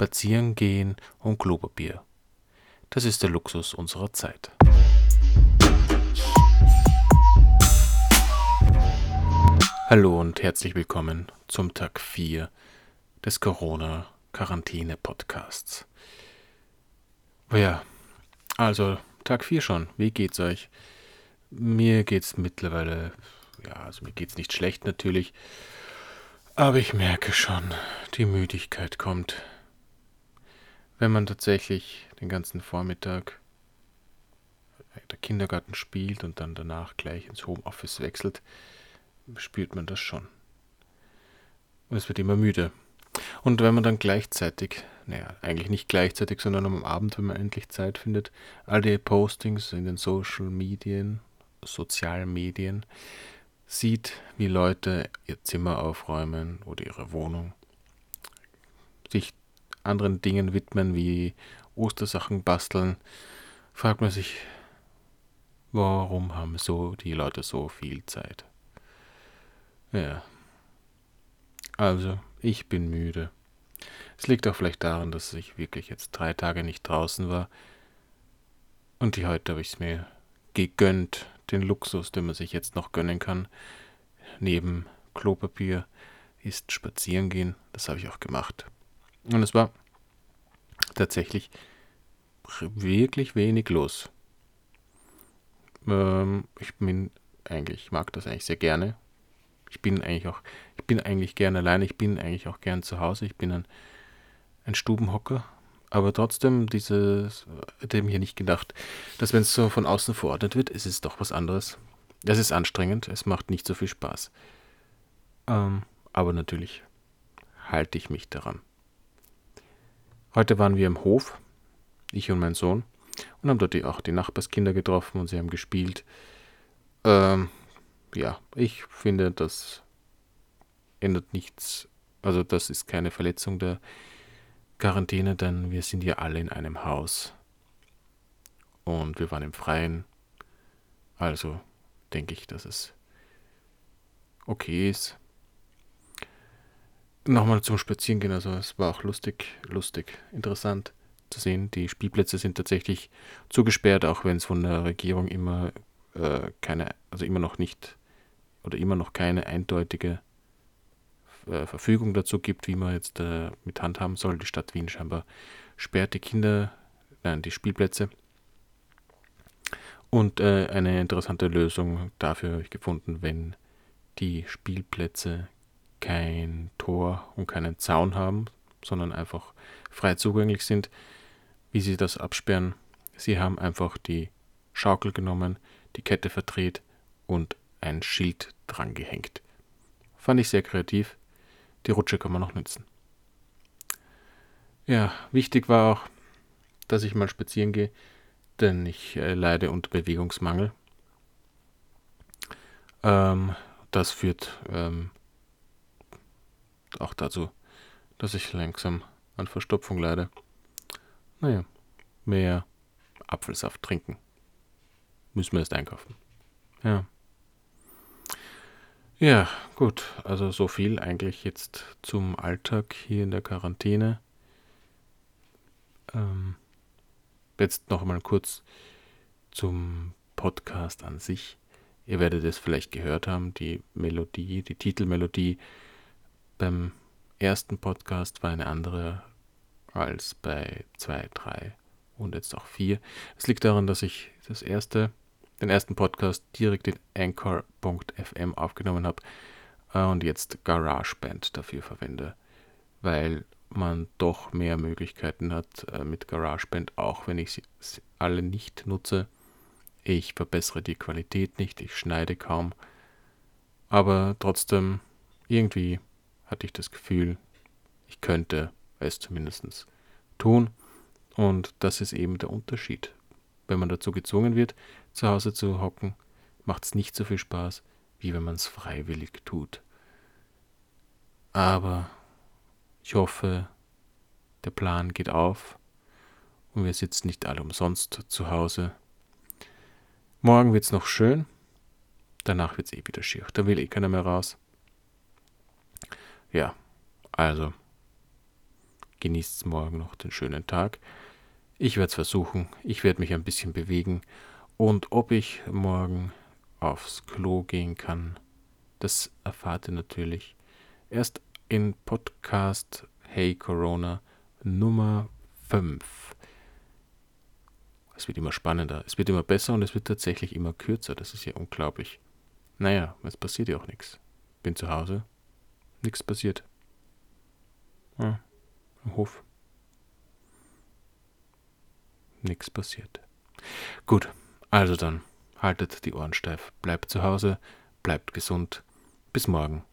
Spazieren gehen und Klopapier. Das ist der Luxus unserer Zeit. Hallo und herzlich willkommen zum Tag 4 des Corona-Quarantäne-Podcasts. Ja, also Tag 4 schon. Wie geht's euch? Mir geht's mittlerweile, ja, also mir geht's nicht schlecht natürlich, aber ich merke schon, die Müdigkeit kommt. Wenn man tatsächlich den ganzen Vormittag der Kindergarten spielt und dann danach gleich ins Homeoffice wechselt, spürt man das schon. Und es wird immer müde. Und wenn man dann gleichzeitig, naja, eigentlich nicht gleichzeitig, sondern am Abend, wenn man endlich Zeit findet, all die Postings in den Social Medien, sozialen Medien, sieht, wie Leute ihr Zimmer aufräumen oder ihre Wohnung, sich anderen Dingen widmen, wie Ostersachen basteln, fragt man sich, warum haben so die Leute so viel Zeit? Ja. Also, ich bin müde. Es liegt auch vielleicht daran, dass ich wirklich jetzt drei Tage nicht draußen war. Und die heute habe ich es mir gegönnt, den Luxus, den man sich jetzt noch gönnen kann. Neben Klopapier ist spazieren gehen. Das habe ich auch gemacht. Und es war tatsächlich wirklich wenig los. Ähm, ich bin eigentlich, ich mag das eigentlich sehr gerne. Ich bin eigentlich auch, ich bin eigentlich gern alleine, ich bin eigentlich auch gern zu Hause, ich bin ein, ein Stubenhocker, aber trotzdem dieses, hätte mir nicht gedacht, dass wenn es so von außen verordnet wird, ist es doch was anderes. Es ist anstrengend, es macht nicht so viel Spaß. Ähm, aber natürlich halte ich mich daran. Heute waren wir im Hof, ich und mein Sohn, und haben dort auch die Nachbarskinder getroffen und sie haben gespielt. Ähm, ja, ich finde, das ändert nichts. Also das ist keine Verletzung der Quarantäne, denn wir sind ja alle in einem Haus. Und wir waren im Freien. Also denke ich, dass es okay ist. Nochmal zum Spazierengehen, also es war auch lustig, lustig, interessant zu sehen. Die Spielplätze sind tatsächlich zugesperrt, auch wenn es von der Regierung immer äh, keine, also immer noch nicht oder immer noch keine eindeutige äh, Verfügung dazu gibt, wie man jetzt äh, mit handhaben soll. Die Stadt Wien scheinbar sperrt die Kinder, nein, die Spielplätze. Und äh, eine interessante Lösung dafür habe ich gefunden, wenn die Spielplätze kein Tor und keinen Zaun haben, sondern einfach frei zugänglich sind, wie sie das absperren. Sie haben einfach die Schaukel genommen, die Kette verdreht und ein Schild dran gehängt. Fand ich sehr kreativ. Die Rutsche kann man noch nützen. Ja, wichtig war auch, dass ich mal spazieren gehe, denn ich äh, leide unter Bewegungsmangel. Ähm, das führt ähm, auch dazu, dass ich langsam an Verstopfung leide. Naja, mehr Apfelsaft trinken. Müssen wir erst einkaufen. Ja. Ja, gut. Also so viel eigentlich jetzt zum Alltag hier in der Quarantäne. Ähm, jetzt noch einmal kurz zum Podcast an sich. Ihr werdet es vielleicht gehört haben, die Melodie, die Titelmelodie beim ersten Podcast war eine andere als bei 2, 3 und jetzt auch 4. Es liegt daran, dass ich das erste den ersten Podcast direkt in Anchor.fm aufgenommen habe äh, und jetzt GarageBand dafür verwende, weil man doch mehr Möglichkeiten hat äh, mit GarageBand, auch wenn ich sie alle nicht nutze. Ich verbessere die Qualität nicht, ich schneide kaum, aber trotzdem irgendwie hatte ich das Gefühl, ich könnte es zumindest tun und das ist eben der Unterschied. Wenn man dazu gezwungen wird, zu Hause zu hocken, macht es nicht so viel Spaß, wie wenn man es freiwillig tut. Aber ich hoffe, der Plan geht auf und wir sitzen nicht alle umsonst zu Hause. Morgen wird es noch schön, danach wird es eh wieder schier. Da will eh keiner mehr raus. Ja, also Genießt morgen noch den schönen Tag. Ich werde es versuchen. Ich werde mich ein bisschen bewegen. Und ob ich morgen aufs Klo gehen kann, das erfahrt ihr natürlich erst in Podcast Hey Corona Nummer 5. Es wird immer spannender, es wird immer besser und es wird tatsächlich immer kürzer. Das ist ja unglaublich. Naja, es passiert ja auch nichts. Bin zu Hause, nichts passiert. Ja, Im Hof. Nichts passiert. Gut, also dann, haltet die Ohren steif, bleibt zu Hause, bleibt gesund. Bis morgen.